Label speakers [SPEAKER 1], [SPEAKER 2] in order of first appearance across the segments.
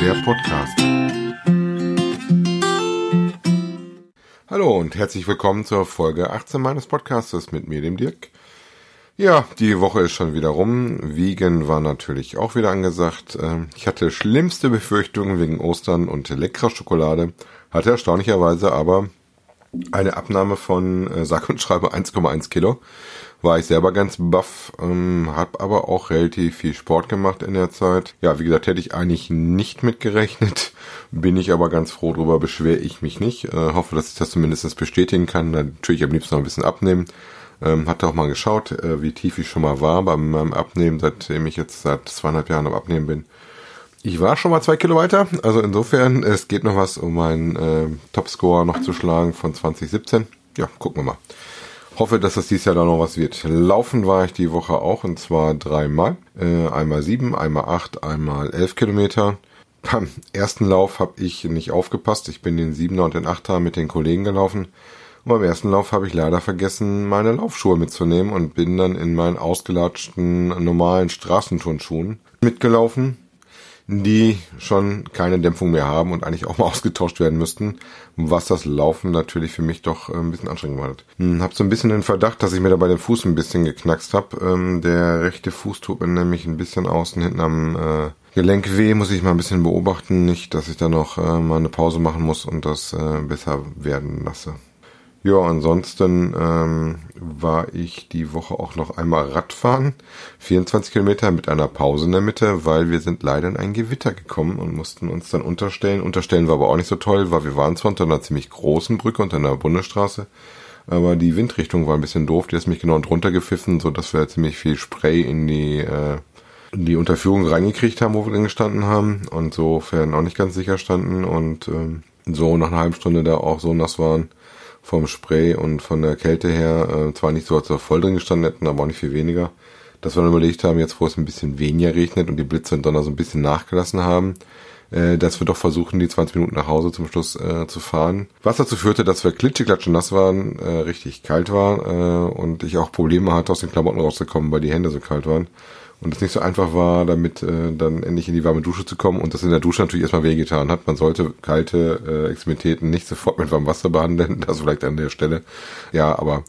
[SPEAKER 1] der Podcast. Hallo und herzlich willkommen zur Folge 18 meines Podcastes mit mir, dem Dirk. Ja, die Woche ist schon wieder rum. Wiegen war natürlich auch wieder angesagt. Ähm, ich hatte schlimmste Befürchtungen wegen Ostern und leckerer Schokolade, hatte erstaunlicherweise aber eine Abnahme von, äh, sag und schreibe, 1,1 Kilo war ich selber ganz baff, ähm, habe aber auch relativ viel Sport gemacht in der Zeit. Ja, wie gesagt, hätte ich eigentlich nicht mitgerechnet, bin ich aber ganz froh drüber, beschwere ich mich nicht. Äh, hoffe, dass ich das zumindest bestätigen kann. Natürlich am liebsten noch ein bisschen abnehmen. Ähm, hatte auch mal geschaut, äh, wie tief ich schon mal war bei meinem Abnehmen, seitdem ich jetzt seit zweieinhalb Jahren am Abnehmen bin. Ich war schon mal zwei Kilo weiter, also insofern, es geht noch was, um meinen äh, Topscore noch zu schlagen von 2017. Ja, gucken wir mal. Hoffe, dass das dieses Jahr da noch was wird. Laufen war ich die Woche auch und zwar dreimal. Äh, einmal sieben, einmal acht, einmal elf Kilometer. Beim ersten Lauf habe ich nicht aufgepasst. Ich bin den Siebener und den Achter mit den Kollegen gelaufen. Und beim ersten Lauf habe ich leider vergessen, meine Laufschuhe mitzunehmen und bin dann in meinen ausgelatschten normalen Straßenturnschuhen mitgelaufen die schon keine Dämpfung mehr haben und eigentlich auch mal ausgetauscht werden müssten, was das Laufen natürlich für mich doch äh, ein bisschen anstrengend macht. Hm, hab so ein bisschen den Verdacht, dass ich mir dabei den Fuß ein bisschen geknackst habe. Ähm, der rechte Fuß tut mir nämlich ein bisschen außen hinten am äh, Gelenk weh, muss ich mal ein bisschen beobachten. Nicht, dass ich da noch äh, mal eine Pause machen muss und das besser werden lasse. Ja, ansonsten ähm, war ich die Woche auch noch einmal Radfahren. 24 Kilometer mit einer Pause in der Mitte, weil wir sind leider in ein Gewitter gekommen und mussten uns dann unterstellen. Unterstellen war aber auch nicht so toll, weil wir waren zwar unter einer ziemlich großen Brücke, unter einer Bundesstraße, aber die Windrichtung war ein bisschen doof. Die ist mich genau drunter gepfiffen, so dass wir ziemlich viel Spray in die äh, in die Unterführung reingekriegt haben, wo wir drin gestanden haben und insofern auch nicht ganz sicher standen und ähm, so nach einer halben Stunde da auch so nass waren vom Spray und von der Kälte her, äh, zwar nicht so, als wir voll drin gestanden hätten, aber auch nicht viel weniger, dass wir dann überlegt haben, jetzt wo es ein bisschen weniger regnet und die Blitze und Donner so ein bisschen nachgelassen haben, äh, dass wir doch versuchen, die 20 Minuten nach Hause zum Schluss äh, zu fahren. Was dazu führte, dass wir klitscheklatschen nass waren, äh, richtig kalt war äh, und ich auch Probleme hatte, aus den Klamotten rauszukommen, weil die Hände so kalt waren und es nicht so einfach war, damit äh, dann endlich in die warme Dusche zu kommen und das in der Dusche natürlich erstmal wehgetan hat. Man sollte kalte äh, Extremitäten nicht sofort mit warmem Wasser behandeln, das vielleicht an der Stelle. Ja, aber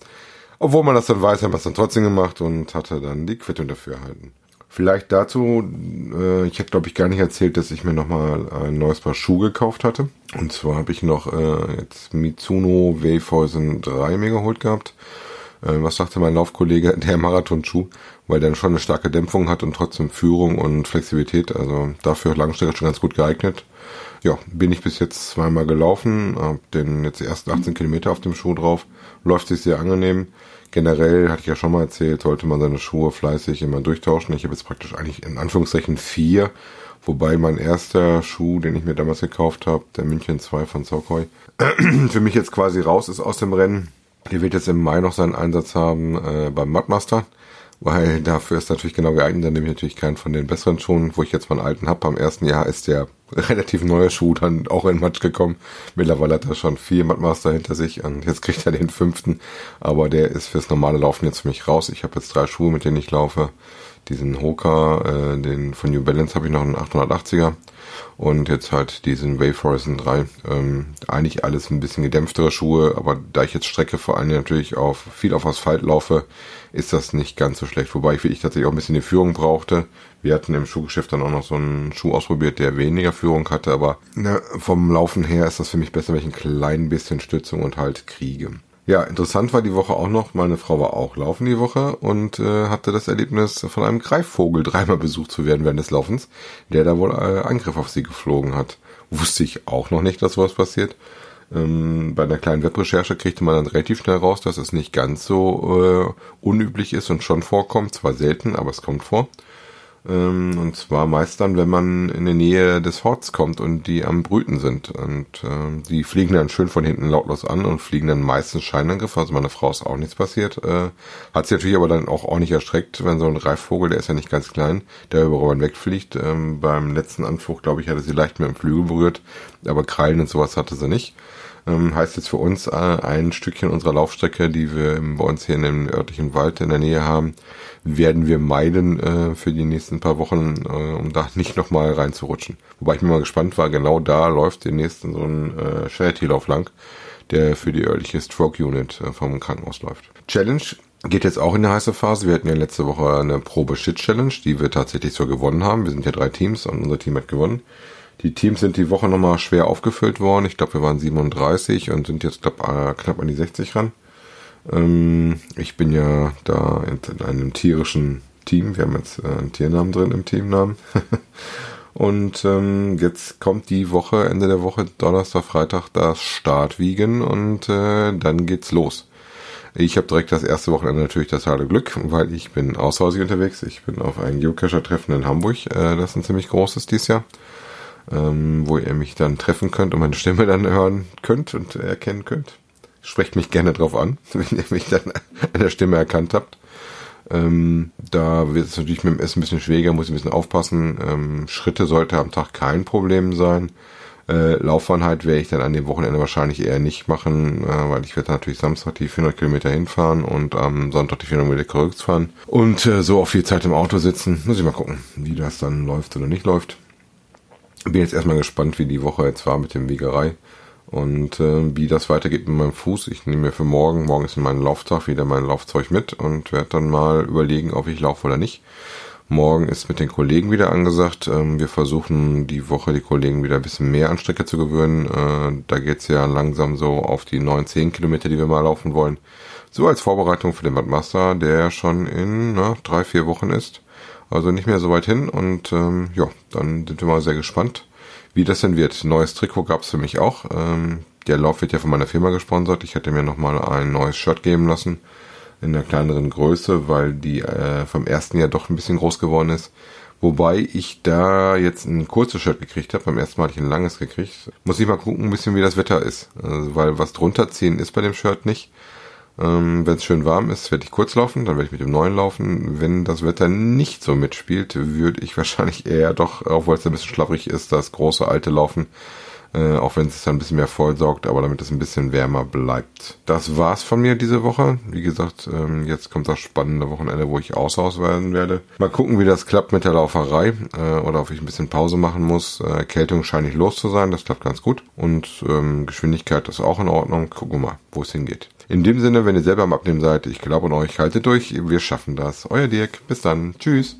[SPEAKER 1] obwohl man das dann weiß, haben wir es dann trotzdem gemacht und hatte dann die Quittung dafür erhalten. Vielleicht dazu, äh, ich hätte glaube ich gar nicht erzählt, dass ich mir nochmal ein neues Paar Schuhe gekauft hatte. Und zwar habe ich noch äh, jetzt Mitsuno Wavehäusen 3 mir geholt gehabt. Äh, was sagte mein Laufkollege? Der Marathonschuh weil der schon eine starke Dämpfung hat und trotzdem Führung und Flexibilität. Also dafür Langstrecke schon ganz gut geeignet. Ja, bin ich bis jetzt zweimal gelaufen, hab den jetzt die ersten 18 Kilometer auf dem Schuh drauf. Läuft sich sehr angenehm. Generell, hatte ich ja schon mal erzählt, sollte man seine Schuhe fleißig immer durchtauschen. Ich habe jetzt praktisch eigentlich in Anführungszeichen vier, wobei mein erster Schuh, den ich mir damals gekauft habe, der München 2 von Sokoi, für mich jetzt quasi raus ist aus dem Rennen. Der wird jetzt im Mai noch seinen Einsatz haben äh, beim Mudmaster weil dafür ist natürlich genau geeignet. Dann nehme ich natürlich keinen von den besseren Schuhen, wo ich jetzt meinen alten habe. Am ersten Jahr ist der relativ neue Schuh dann auch in Matsch gekommen. Mittlerweile hat er schon vier Mattmaster hinter sich und jetzt kriegt er den fünften. Aber der ist fürs normale Laufen jetzt für mich raus. Ich habe jetzt drei Schuhe, mit denen ich laufe. Diesen Hoka, äh, den von New Balance habe ich noch einen 880er und jetzt halt diesen Wave Horizon 3. Ähm, eigentlich alles ein bisschen gedämpftere Schuhe, aber da ich jetzt Strecke vor allem natürlich auf viel auf Asphalt laufe, ist das nicht ganz so schlecht. Wobei ich, ich tatsächlich auch ein bisschen die Führung brauchte. Wir hatten im Schuhgeschäft dann auch noch so einen Schuh ausprobiert, der weniger Führung hatte, aber ne, vom Laufen her ist das für mich besser, wenn ich ein klein bisschen Stützung und halt kriege. Ja, interessant war die Woche auch noch, meine Frau war auch laufen die Woche und äh, hatte das Erlebnis, von einem Greifvogel dreimal besucht zu werden während des Laufens, der da wohl äh, Angriff auf sie geflogen hat. Wusste ich auch noch nicht, dass sowas passiert. Ähm, bei einer kleinen Webrecherche kriegte man dann relativ schnell raus, dass es nicht ganz so äh, unüblich ist und schon vorkommt. Zwar selten, aber es kommt vor. Ähm, und zwar meist dann, wenn man in der Nähe des Horts kommt und die am Brüten sind. Und äh, die fliegen dann schön von hinten lautlos an und fliegen dann meistens Scheinangriff. Also meine Frau ist auch nichts passiert. Äh, hat sie natürlich aber dann auch ordentlich erschreckt, wenn so ein Reifvogel, der ist ja nicht ganz klein, der über Robben wegfliegt. Ähm, beim letzten Anflug, glaube ich, hatte sie leicht mit dem Flügel berührt, aber Krallen und sowas hatte sie nicht. Ähm, heißt jetzt für uns äh, ein Stückchen unserer Laufstrecke, die wir bei uns hier in dem örtlichen Wald in der Nähe haben, werden wir meiden äh, für die nächsten paar Wochen, äh, um da nicht nochmal reinzurutschen. Wobei ich mir mal gespannt war, genau da läuft demnächst so ein äh, Charity-Lauf lang, der für die örtliche Stroke Unit äh, vom Krankenhaus läuft. Challenge geht jetzt auch in eine heiße Phase. Wir hatten ja letzte Woche eine Probe-Shit-Challenge, die wir tatsächlich so gewonnen haben. Wir sind ja drei Teams und unser Team hat gewonnen. Die Teams sind die Woche nochmal schwer aufgefüllt worden. Ich glaube, wir waren 37 und sind jetzt glaub, äh, knapp an die 60 ran. Ähm, ich bin ja da in, in, einem tierischen Team. Wir haben jetzt äh, einen Tiernamen drin im Teamnamen. und ähm, jetzt kommt die Woche, Ende der Woche, Donnerstag, Freitag, das Startwiegen und äh, dann geht's los. Ich habe direkt das erste Wochenende natürlich das harte Glück, weil ich bin außerhausig unterwegs. Ich bin auf ein Geocacher-Treffen in Hamburg. Äh, das ist ein ziemlich großes dieses Jahr ähm, wo ihr mich dann treffen könnt und meine Stimme dann hören könnt und erkennen könnt. Sprecht mich gerne drauf an, wenn ihr mich dann an der Stimme erkannt habt. Ähm, da wird es natürlich mit dem Essen ein bisschen schwieriger, muss ich ein bisschen aufpassen. Ähm, Schritte sollte am Tag kein Problem sein. Äh, Laufeinheit werde ich dann an dem Wochenende wahrscheinlich eher nicht machen, äh, weil ich werde natürlich Samstag die 400 Kilometer hinfahren und am Sonntag die 400 Kilometer zurückfahren und äh, so auch viel Zeit im Auto sitzen. Muss ich mal gucken, wie das dann läuft oder nicht läuft bin jetzt erstmal gespannt, wie die Woche jetzt war mit dem Wiegerei und äh, wie das weitergeht mit meinem Fuß. Ich nehme mir für morgen, morgen ist mein Lauftag, wieder mein Laufzeug mit und werde dann mal überlegen, ob ich laufe oder nicht. Morgen ist mit den Kollegen wieder angesagt. Ähm, wir versuchen die Woche die Kollegen wieder ein bisschen mehr an Strecke zu gewöhnen. Äh, da geht's ja langsam so auf die 9, 10 Kilometer, die wir mal laufen wollen. So als Vorbereitung für den Badmaster, der schon in na, drei, vier Wochen ist. Also nicht mehr so weit hin und ähm, ja, dann sind wir mal sehr gespannt, wie das denn wird. Neues Trikot gab es für mich auch. Ähm, der Lauf wird ja von meiner Firma gesponsert. Ich hätte mir nochmal ein neues Shirt geben lassen in der kleineren Größe, weil die äh, vom ersten Jahr doch ein bisschen groß geworden ist. Wobei ich da jetzt ein kurzes Shirt gekriegt habe. Beim ersten Mal hatte ich ein langes gekriegt. Muss ich mal gucken, ein bisschen wie das Wetter ist. Also, weil was drunter ziehen ist bei dem Shirt nicht. Ähm, Wenn es schön warm ist, werde ich kurz laufen, dann werde ich mit dem neuen laufen. Wenn das Wetter nicht so mitspielt, würde ich wahrscheinlich eher doch, obwohl es ein bisschen schlapprig ist, das große alte laufen. Äh, auch wenn es dann ein bisschen mehr vollsaugt, aber damit es ein bisschen wärmer bleibt. Das war's von mir diese Woche. Wie gesagt, ähm, jetzt kommt das spannende Wochenende, wo ich außer werden werde. Mal gucken, wie das klappt mit der Lauferei äh, oder ob ich ein bisschen Pause machen muss. Äh, Erkältung scheint nicht los zu sein, das klappt ganz gut. Und ähm, Geschwindigkeit ist auch in Ordnung. Gucken wir mal, wo es hingeht. In dem Sinne, wenn ihr selber am Abnehmen seid, ich glaube an euch, haltet durch, wir schaffen das. Euer Dirk, bis dann, tschüss.